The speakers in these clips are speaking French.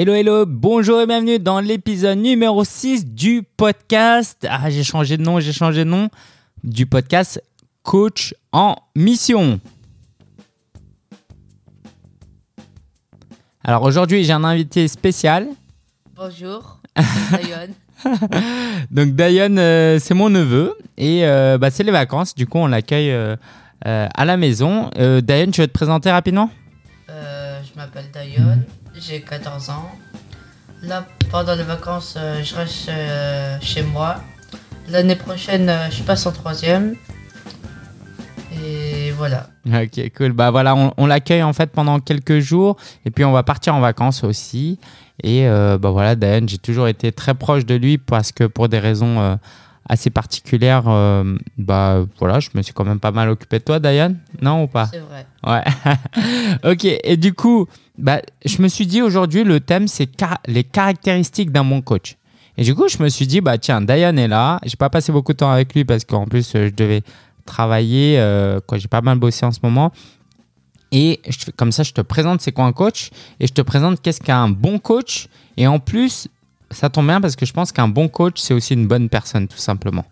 Hello, hello, bonjour et bienvenue dans l'épisode numéro 6 du podcast. Ah, j'ai changé de nom, j'ai changé de nom. Du podcast Coach en mission. Alors aujourd'hui, j'ai un invité spécial. Bonjour, Dayon. Donc Dayon, euh, c'est mon neveu et euh, bah, c'est les vacances. Du coup, on l'accueille euh, à la maison. Dayon, tu veux te présenter rapidement? Je m'appelle Dayon, j'ai 14 ans. Là, pendant les vacances, euh, je reste euh, chez moi. L'année prochaine, euh, je passe en troisième. Et voilà. Ok, cool. Bah voilà, on, on l'accueille en fait pendant quelques jours et puis on va partir en vacances aussi. Et bah voilà, Dayan, j'ai toujours été très proche de lui parce que pour des raisons assez particulières, euh, bah voilà, je me suis quand même pas mal occupé de toi, Dayan, non ou pas? C'est vrai. Ouais. ok, et du coup, bah, je me suis dit aujourd'hui, le thème, c'est les caractéristiques d'un bon coach. Et du coup, je me suis dit, bah tiens, Dayan est là. J'ai pas passé beaucoup de temps avec lui parce qu'en plus, euh, je devais travailler. euh, j'ai pas mal bossé en ce moment. Et comme ça, je te présente c'est quoi un coach et je te présente qu'est-ce qu'un bon coach. Et en plus, ça tombe bien parce que je pense qu'un bon coach, c'est aussi une bonne personne, tout simplement.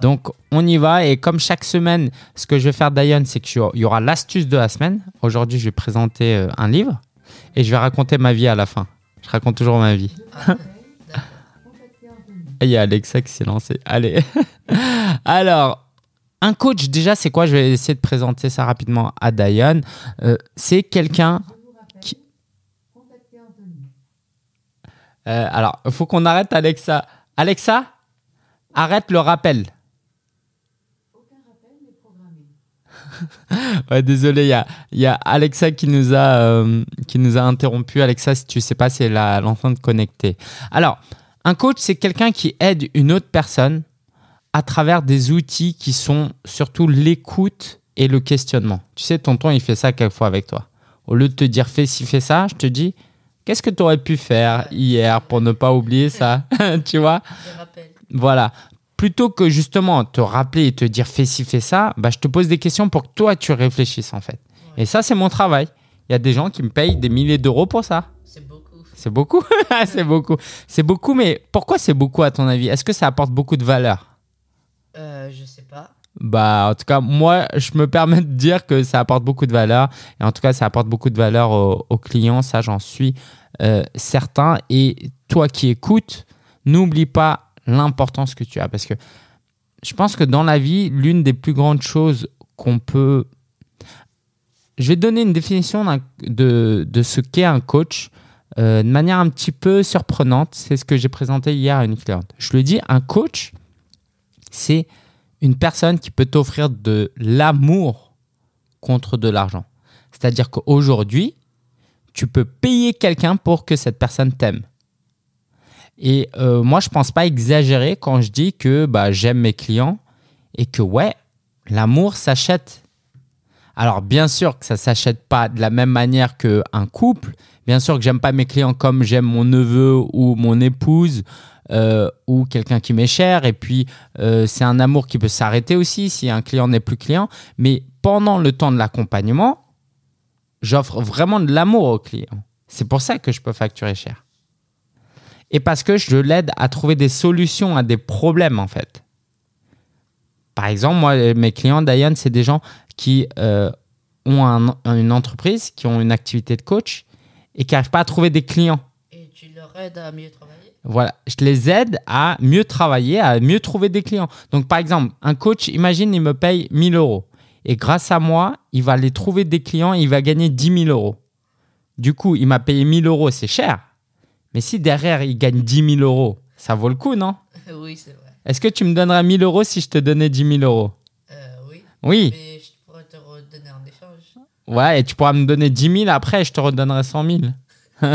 Donc, on y va. Et comme chaque semaine, ce que je vais faire, Dayan, c'est qu'il y aura l'astuce de la semaine. Aujourd'hui, je vais présenter euh, un livre et je vais raconter ma vie à la fin. Je raconte toujours ma vie. Il y a Alexa qui s'est lancé. Allez. Alors, un coach, déjà, c'est quoi? Je vais essayer de présenter ça rapidement à Dayan. Euh, c'est quelqu'un qui. Euh, alors, il faut qu'on arrête Alexa. Alexa, arrête le rappel. Ouais, désolé, il y a, il y a Alexa qui nous a, euh, qui nous a interrompu. Alexa, si tu sais pas, c'est l'enceinte connectée. Alors, un coach, c'est quelqu'un qui aide une autre personne à travers des outils qui sont surtout l'écoute et le questionnement. Tu sais, tonton, il fait ça quelquefois avec toi. Au lieu de te dire fais ci, fais ça, je te dis qu'est-ce que tu aurais pu faire hier pour ne pas oublier ça? Tu vois? Voilà. Plutôt que justement te rappeler et te dire fais ci, fais ça, bah, je te pose des questions pour que toi tu réfléchisses en fait. Et ça, c'est mon travail. Il y a des gens qui me payent des milliers d'euros pour ça. C'est beaucoup. C'est beaucoup. c'est beaucoup. C'est beaucoup, mais pourquoi c'est beaucoup à ton avis? Est-ce que ça apporte beaucoup de valeur? Euh, je sais pas. Bah, en tout cas, moi, je me permets de dire que ça apporte beaucoup de valeur. Et en tout cas, ça apporte beaucoup de valeur aux, aux clients. Ça, j'en suis euh, certain. Et toi qui écoutes, n'oublie pas l'importance que tu as. Parce que je pense que dans la vie, l'une des plus grandes choses qu'on peut... Je vais donner une définition de ce qu'est un coach euh, de manière un petit peu surprenante. C'est ce que j'ai présenté hier à une cliente. Je lui ai dit, un coach, c'est une personne qui peut t'offrir de l'amour contre de l'argent. C'est-à-dire qu'aujourd'hui, tu peux payer quelqu'un pour que cette personne t'aime. Et euh, moi, je pense pas exagérer quand je dis que bah, j'aime mes clients et que ouais, l'amour s'achète. Alors bien sûr que ça s'achète pas de la même manière qu'un couple. Bien sûr que j'aime pas mes clients comme j'aime mon neveu ou mon épouse euh, ou quelqu'un qui m'est cher. Et puis euh, c'est un amour qui peut s'arrêter aussi si un client n'est plus client. Mais pendant le temps de l'accompagnement, j'offre vraiment de l'amour au client. C'est pour ça que je peux facturer cher. Et parce que je l'aide à trouver des solutions à des problèmes en fait. Par exemple, moi, mes clients, Diane, c'est des gens qui euh, ont un- une entreprise, qui ont une activité de coach et qui n'arrivent pas à trouver des clients. Et tu leur aides à mieux travailler? Voilà, je les aide à mieux travailler, à mieux trouver des clients. Donc, par exemple, un coach, imagine, il me paye 1000 euros. Et grâce à moi, il va aller trouver des clients et il va gagner 10 000 euros. Du coup, il m'a payé 1000 euros, c'est cher. Mais si derrière, il gagne 10 000 euros, ça vaut le coup, non Oui, c'est vrai. Est-ce que tu me donnerais 1000 euros si je te donnais 10 000 euros Euh, oui. Oui. Mais je pourrais te redonner en échange. Ouais, et tu pourras me donner 10 000 après, je te redonnerai 100 000.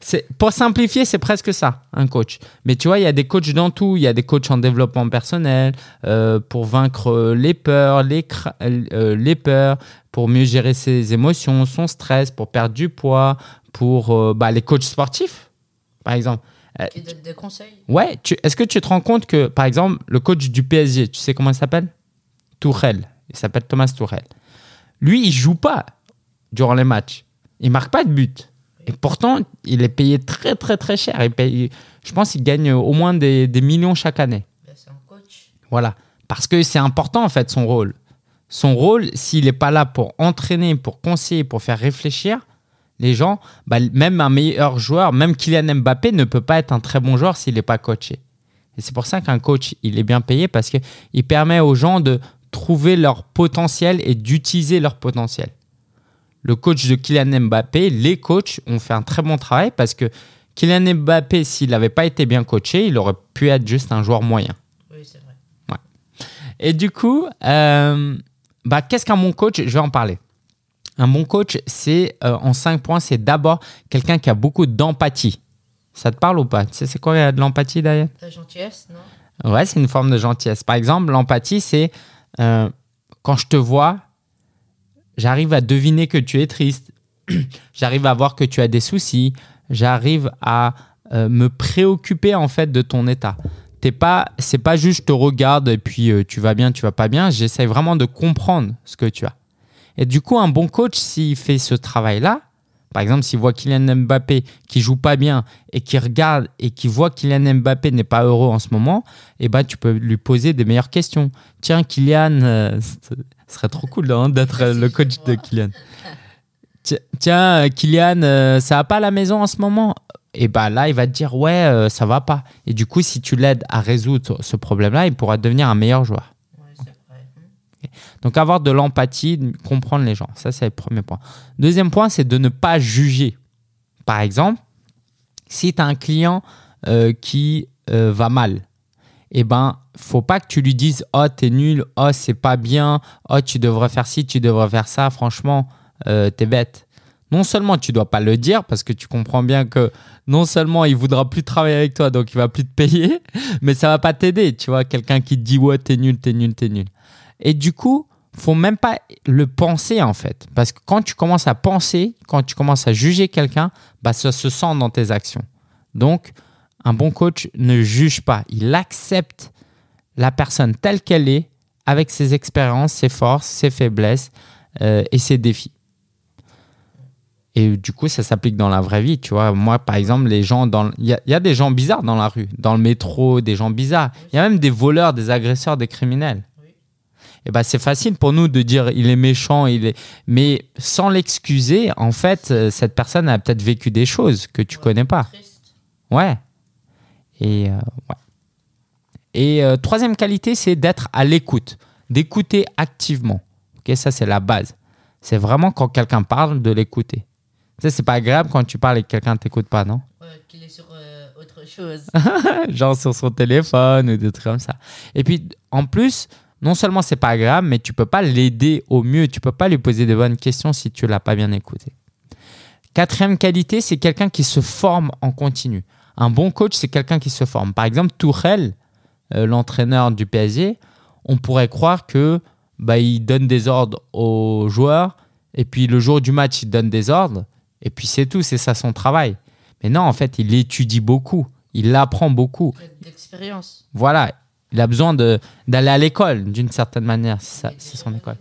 c'est, pour simplifier, c'est presque ça, un coach. Mais tu vois, il y a des coachs dans tout. Il y a des coachs en développement personnel, euh, pour vaincre euh, les peurs, les, cra- euh, les peurs, pour mieux gérer ses émotions, son stress, pour perdre du poids, pour euh, bah, les coachs sportifs, par exemple. Euh, des conseils Ouais, est-ce que tu te rends compte que, par exemple, le coach du PSG, tu sais comment il s'appelle? Tourelle. Il s'appelle Thomas Tourelle. Lui, il joue pas durant les matchs. Il marque pas de but. Et pourtant, il est payé très, très, très cher. Il paye, je pense qu'il gagne au moins des, des millions chaque année. Ben, c'est un coach. Voilà. Parce que c'est important, en fait, son rôle. Son rôle, s'il n'est pas là pour entraîner, pour conseiller, pour faire réfléchir les gens, bah, même un meilleur joueur, même Kylian Mbappé ne peut pas être un très bon joueur s'il n'est pas coaché. Et c'est pour ça qu'un coach, il est bien payé parce qu'il permet aux gens de trouver leur potentiel et d'utiliser leur potentiel. Le coach de Kylian Mbappé, les coachs ont fait un très bon travail parce que Kylian Mbappé, s'il n'avait pas été bien coaché, il aurait pu être juste un joueur moyen. Oui, c'est vrai. Et du coup, euh, bah, qu'est-ce qu'un bon coach? Je vais en parler. Un bon coach, c'est euh, en cinq points, c'est d'abord quelqu'un qui a beaucoup d'empathie. Ça te parle ou pas? Tu sais, c'est quoi euh, de l'empathie, Diane La gentillesse, non? Ouais, c'est une forme de gentillesse. Par exemple, l'empathie, c'est euh, quand je te vois, j'arrive à deviner que tu es triste, j'arrive à voir que tu as des soucis, j'arrive à euh, me préoccuper en fait de ton état. T'es pas, c'est pas juste je te regarde et puis euh, tu vas bien, tu vas pas bien. J'essaie vraiment de comprendre ce que tu as. Et du coup, un bon coach, s'il fait ce travail-là, par exemple, s'il voit Kylian Mbappé qui joue pas bien et qui regarde et qui voit Kylian Mbappé n'est pas heureux en ce moment, eh ben, tu peux lui poser des meilleures questions. Tiens, Kylian, euh, ce serait trop cool hein, d'être euh, le coach de Kylian. Ti- Tiens, euh, Kylian, ça va pas à la maison en ce moment? Et ben là, il va te dire ouais, euh, ça va pas. Et du coup, si tu l'aides à résoudre ce problème-là, il pourra devenir un meilleur joueur. Donc avoir de l'empathie, comprendre les gens, ça c'est le premier point. Deuxième point, c'est de ne pas juger. Par exemple, si tu as un client euh, qui euh, va mal, eh ben, faut pas que tu lui dises "Oh, t'es nul, oh, c'est pas bien, oh, tu devrais faire ci, tu devrais faire ça, franchement, euh, t'es bête." Non seulement tu dois pas le dire parce que tu comprends bien que non seulement il voudra plus travailler avec toi donc il va plus te payer, mais ça va pas t'aider, tu vois, quelqu'un qui te dit "Ouais, t'es nul, t'es nul, t'es nul." Et du coup, faut même pas le penser en fait. Parce que quand tu commences à penser, quand tu commences à juger quelqu'un, bah, ça se sent dans tes actions. Donc, un bon coach ne juge pas. Il accepte la personne telle qu'elle est, avec ses expériences, ses forces, ses faiblesses euh, et ses défis. Et du coup, ça s'applique dans la vraie vie. Tu vois, moi, par exemple, les gens dans. Il y, a- il y a des gens bizarres dans la rue, dans le métro, des gens bizarres. Il y a même des voleurs, des agresseurs, des criminels. Et ben, c'est facile pour nous de dire il est méchant, il est. Mais sans l'excuser, en fait, euh, cette personne a peut-être vécu des choses que tu Ouais, connais pas. Triste. Ouais. Et, euh, ouais. Et euh, troisième qualité, c'est d'être à l'écoute, d'écouter activement. Ok, ça, c'est la base. C'est vraiment quand quelqu'un parle, de l'écouter. Tu sais, c'est pas agréable quand tu parles et que quelqu'un t'écoute pas, non? Ouais, qu'il est sur euh, autre chose. Genre sur son téléphone ou des trucs comme ça. Et puis, en plus, non seulement c'est pas agréable, mais tu peux pas l'aider au mieux. Tu peux pas lui poser de bonnes questions si tu l'as pas bien écouté. Quatrième qualité, c'est quelqu'un qui se forme en continu. Un bon coach, c'est quelqu'un qui se forme. Par exemple, Tourelle, euh, l'entraîneur du PSG, on pourrait croire que bah, il donne des ordres aux joueurs et puis le jour du match, il donne des ordres et puis c'est tout, c'est ça son travail. Mais non, en fait, il étudie beaucoup, il apprend beaucoup. D'expérience. Voilà, il a besoin d'aller à l'école d'une certaine manière, c'est son école.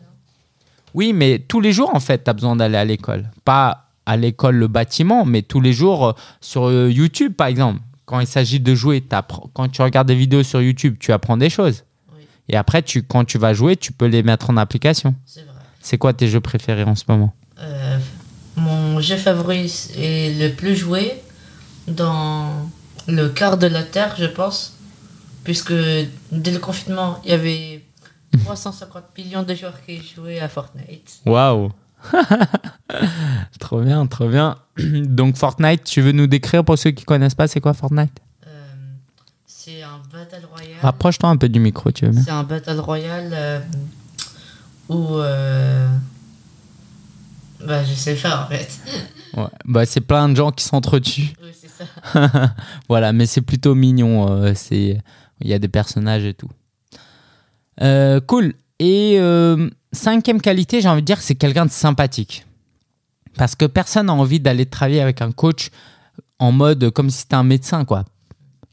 Oui, mais tous les jours, en fait, tu as besoin d'aller à l'école. Pas à l'école, le bâtiment, mais tous les jours euh, sur euh, YouTube, par exemple. Quand il s'agit de jouer, quand tu regardes des vidéos sur YouTube, tu apprends des choses. Oui, Et après, tu, quand tu vas jouer, tu peux les mettre en application. c'est vrai. C'est quoi tes jeux préférés en ce moment? Euh, mon jeu favori est le plus joué dans le quart de la Terre, je pense. Puisque dès le confinement, il y avait 350 millions de joueurs qui jouaient à Fortnite. Waouh Trop bien, trop bien. Donc Fortnite, tu veux nous décrire pour ceux qui connaissent pas, c'est quoi Fortnite? Euh, c'est un Battle Royale. Rapproche-toi un peu du micro, tu veux bien? C'est un Battle Royale euh, où. euh, Bah, je sais faire en fait. Ouais. Bah, c'est plein de gens qui s'entretuent. oui, c'est ça. voilà, mais c'est plutôt mignon. euh, c'est, il y a des personnages et tout. Euh, cool. Et euh, cinquième qualité, j'ai envie de dire, c'est quelqu'un de sympathique. Parce que personne n'a envie d'aller travailler avec un coach en mode comme si c'était un médecin, quoi.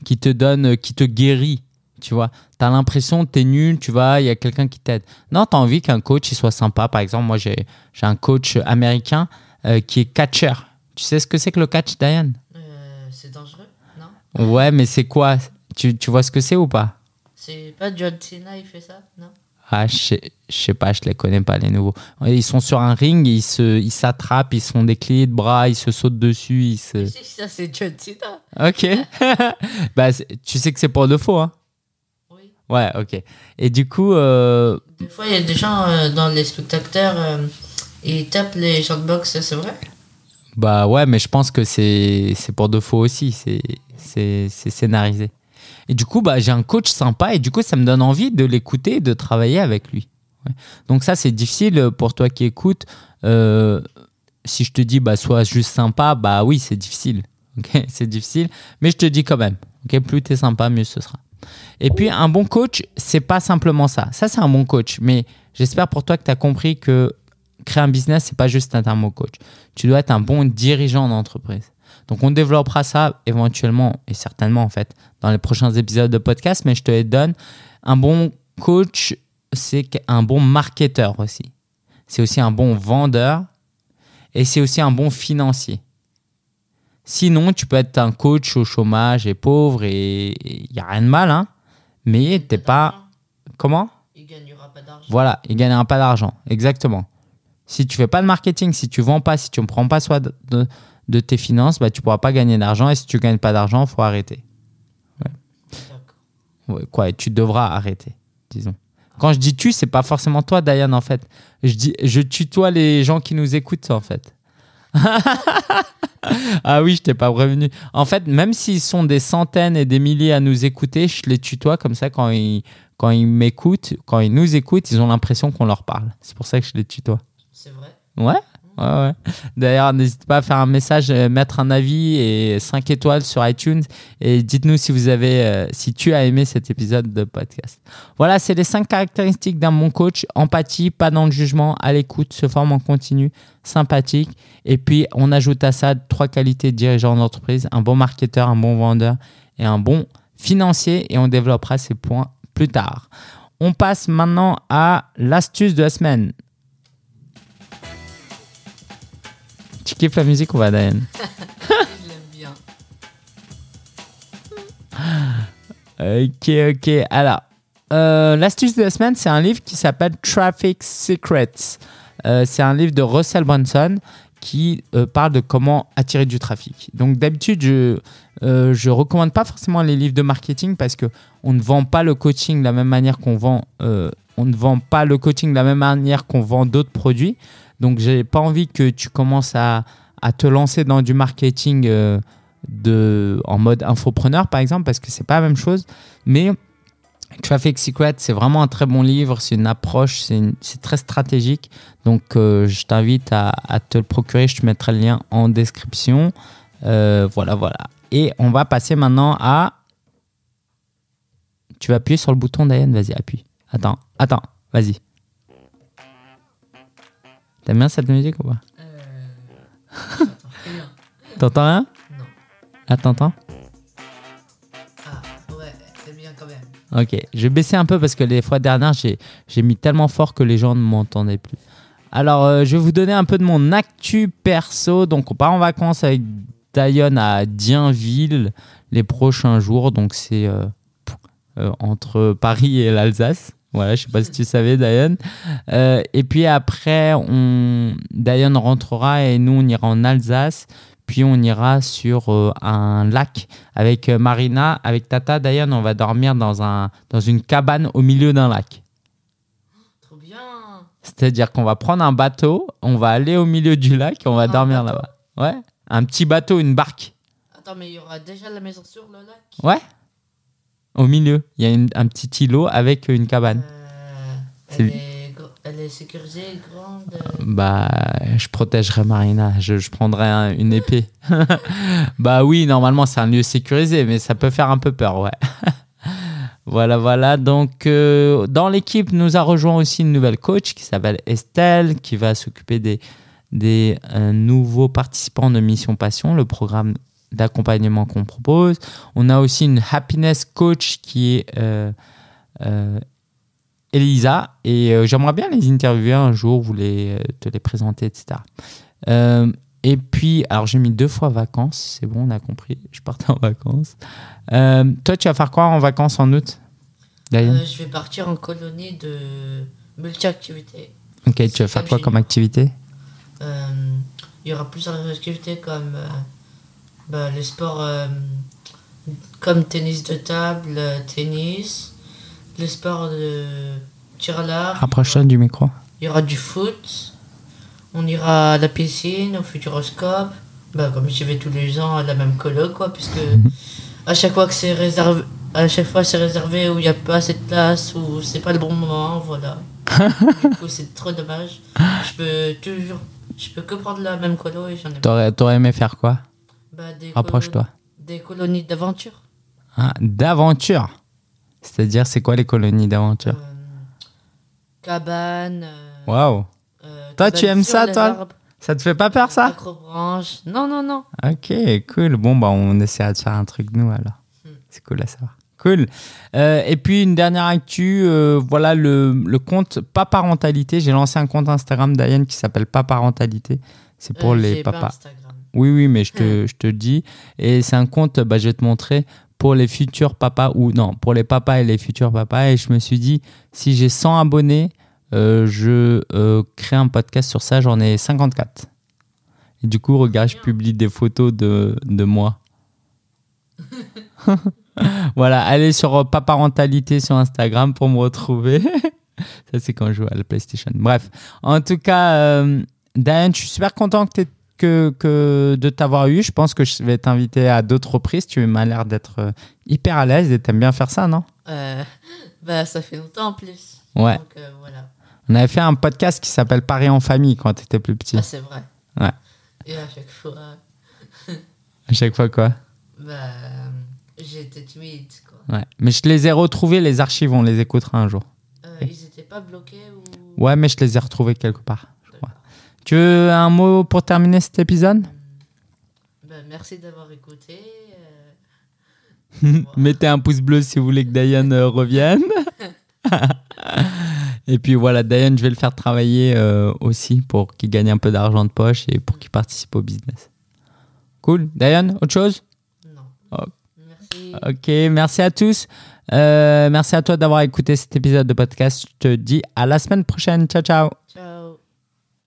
Qui te donne, qui te guérit. Tu vois, tu as l'impression que tu es nul, tu vois, il y a quelqu'un qui t'aide. Non, tu as envie qu'un coach il soit sympa. Par exemple, moi, j'ai, un coach américain euh, qui est catcher, Tu sais ce que c'est que le catch, Diane? C'est dangereux, non? Ouais, mais c'est quoi? Tu, tu vois ce que c'est ou pas? C'est pas John Cena, il fait ça, non? Ah, je sais, je sais pas, je les connais pas, les nouveaux. Ils sont sur un ring, ils se, ils s'attrapent, ils se font des clés de bras, ils se sautent dessus, ils se... Ça c'est John Cena. Ok. bah, tu sais que c'est pour de faux, hein? Oui. Ouais, ok. Et du coup, euh, Des fois, il y a des gens euh, dans les spectateurs, euh, ils tapent les boxe, c'est vrai? Bah ouais, mais je pense que c'est, c'est pour de faux aussi, c'est, c'est, c'est scénarisé. Et du coup, bah, j'ai un coach sympa et du coup, ça me donne envie de l'écouter et de travailler avec lui. Donc ça, c'est difficile pour toi qui écoutes. Euh, si je te dis, bah, sois juste sympa, bah oui, c'est difficile. c'est difficile, mais je te dis quand même. ok plus tu es sympa, mieux ce sera. Et puis, un bon coach, c'est pas simplement ça. Ça, c'est un bon coach. Mais j'espère pour toi que tu as compris que créer un business, c'est pas juste un bon coach. Tu dois être un bon dirigeant d'entreprise. Donc, on développera ça éventuellement et certainement, en fait, dans les prochains épisodes de podcast. Mais je te les donne. Un bon coach, c'est un bon marketeur aussi. C'est aussi un bon vendeur et c'est aussi un bon financier. Sinon, tu peux être un coach au chômage et pauvre et il n'y a rien de mal, hein. Mais t'es pas. Comment Il gagnera pas d'argent. Voilà, il gagnera pas d'argent. Exactement. Si tu fais pas de marketing, si tu vends pas, si tu ne prends pas soin de, de, de tes finances, bah, tu pourras pas gagner d'argent. Et si tu gagnes pas d'argent, il faut arrêter. Ouais, quoi, tu devras arrêter, disons. Quand je dis tu, c'est pas forcément toi, Diane, en fait. Je, dis, je tutoie les gens qui nous écoutent, en fait. ah oui, je t'ai pas prévenu. En fait, même s'ils sont des centaines et des milliers à nous écouter, je les tutoie comme ça quand ils, quand ils m'écoutent, quand ils nous écoutent, ils ont l'impression qu'on leur parle. C'est pour ça que je les tutoie. C'est vrai? Ouais, D'ailleurs, n'hésitez pas à faire un message, euh, mettre un avis et 5 étoiles sur iTunes et dites-nous si vous avez, euh, si tu as aimé cet épisode de podcast. Voilà, c'est les 5 caractéristiques d'un bon coach. Empathie, pas dans le jugement, à l'écoute, se forme en continu, sympathique. Et puis, on ajoute à ça trois qualités de dirigeant d'entreprise, un bon marketeur, un bon vendeur et un bon financier. Et on développera ces points plus tard. On passe maintenant à l'astuce de la semaine. Tu kiffes la musique ou pas, Diane Je l'aime bien. Ok, ok. Alors, euh, l'astuce de la semaine, c'est un livre qui s'appelle Traffic Secrets. Euh, c'est un livre de Russell Brunson qui euh, parle de comment attirer du trafic. Donc, d'habitude, je je recommande pas forcément les livres de marketing parce que on ne vend pas le coaching de la même manière qu'on vend. on ne vend pas le coaching de la même manière qu'on vend d'autres produits. Donc, j'ai pas envie que tu commences à, te lancer dans du marketing euh, en mode infopreneur, par exemple, parce que c'est pas la même chose. Mais Traffic Secret, c'est vraiment un très bon livre. C'est une approche, c'est très stratégique. Donc, euh, je t'invite à, à te le procurer. Je te mettrai le lien en description. Euh, voilà, voilà. Et on va passer maintenant à. Tu vas appuyer sur le bouton, Diane. Vas-y, appuie. Attends, attends, vas-y. T'aimes bien cette musique ou pas Euh... Rien. T'entends rien Non. Là, t'entends Ah, ouais, c'est bien quand même. Ok, je vais baisser un peu parce que les fois dernières, j'ai j'ai mis tellement fort que les gens ne m'entendaient plus. Alors, euh, je vais vous donner un peu de mon actu perso. Donc, on part en vacances avec Diane à Dienville les prochains jours. Donc, c'est euh, euh, entre Paris et l'Alsace. Voilà, je sais pas si tu savais, Diane. Euh, et puis après, on... Diane rentrera et nous, on ira en Alsace. Puis on ira sur euh, un lac avec euh, Marina, avec Tata. Diane, on va dormir dans, un, dans une cabane au milieu d'un lac. Trop bien. C'est-à-dire qu'on va prendre un bateau, on va aller au milieu du lac et on va Un dormir là-bas. Ouais, un petit bateau, une barque. Attends, mais il y aura déjà la maison sur le lac Ouais, au milieu. Il y a une- un petit îlot avec une cabane. Euh, elle, est... gr- elle est sécurisée, grande. euh, Bah, je protégerai Marina. Je, je prendrai un- une épée. bah oui, normalement, c'est un lieu sécurisé, mais ça peut faire un peu peur, ouais. voilà, voilà. Donc, euh, dans l'équipe, nous a rejoint aussi une nouvelle coach qui s'appelle Estelle, qui va s'occuper des, des euh, nouveaux participants de Mission Passion, le programme d'accompagnement qu'on propose. On a aussi une happiness coach qui est euh, euh, Elisa, et euh, j'aimerais bien les interviewer un jour, vous les, te les présenter, etc. Et puis, alors j'ai mis deux fois vacances, c'est bon, on a compris, je partais en vacances. Toi, tu vas faire quoi en vacances en août je vais partir en colonie de multi-activités. Ok, tu vas faire quoi comme activité? Il y aura plusieurs activités comme bah, les sports euh, comme tennis de table, euh, tennis, les sports de tir à l'arc. Rapproche-toi du micro. Il y aura du foot. On ira à la piscine, au Futuroscope. Bah, comme j'y vais tous les ans à la même colo, quoi, puisque à chaque fois que c'est réservé, à chaque fois c'est réservé où il n'y a pas assez de place, ou c'est pas le bon moment, voilà. du coup, c'est trop dommage. Je peux toujours, je peux que prendre la même colo et j'en ai T'aurais, t'aurais aimé faire quoi? Bah, des Rapproche-toi. Des colonies d'aventure. Ah, D'aventure C'est-à-dire, c'est quoi les colonies d'aventure Euh, cabane. euh, Waouh euh, Toi, tu aimes ça, toi arbres, Ça te fait pas peur, ça acrobranche. Non, non, non. Ok, cool. Bon, bah, on essaiera de faire un truc, nous, alors. Hmm. C'est cool à savoir. Cool. Euh, et puis, une dernière actu, euh, voilà le, le compte Pas Parentalité. J'ai lancé un compte Instagram, Diane, qui s'appelle Pas Parentalité. C'est pour Euh, les pas papas. Oui, oui, mais je te, je te dis. Et c'est un compte, bah, je vais te montrer, pour les futurs papas, ou non, pour les papas et les futurs papas. Et je me suis dit, si j'ai 100 abonnés, euh, je euh, crée un podcast sur ça. J'en ai 54. Et du coup, regarde, je publie des photos de, de moi. voilà, allez sur euh, Paparentalité sur Instagram pour me retrouver. ça, c'est quand je joue à la PlayStation. Bref, en tout cas, euh, Diane, je suis super content que t'aies- que, que de t'avoir eu. Je pense que je vais t'inviter à d'autres reprises. Tu m'as l'air d'être euh, hyper à l'aise et t'aimes bien faire ça, non? Euh, bah, ça fait longtemps en plus. Ouais. Donc, euh, voilà. On avait fait un podcast qui s'appelle Paris en famille quand t'étais plus petit. Ah, c'est vrai. Ouais. Et à chaque fois, À chaque fois, quoi? Bah, j'étais timide. Quoi. Ouais. Mais je les ai retrouvés, les archives, on les écoutera un jour. Euh, ils étaient pas bloqués ou. Ouais, mais je les ai retrouvés quelque part. Tu veux un mot pour terminer cet épisode Bah, merci d'avoir écouté. euh. Mettez un pouce bleu si vous voulez que Diane euh, revienne. et puis voilà, Diane, je vais le faire travailler euh, aussi pour qu'il gagne un peu d'argent de poche et pour qu'il participe au business. Cool. Diane, autre chose? Non. Oh. Merci. Ok, merci à tous. Euh, merci à toi d'avoir écouté cet épisode de podcast. Je te dis à la semaine prochaine. Ciao, ciao.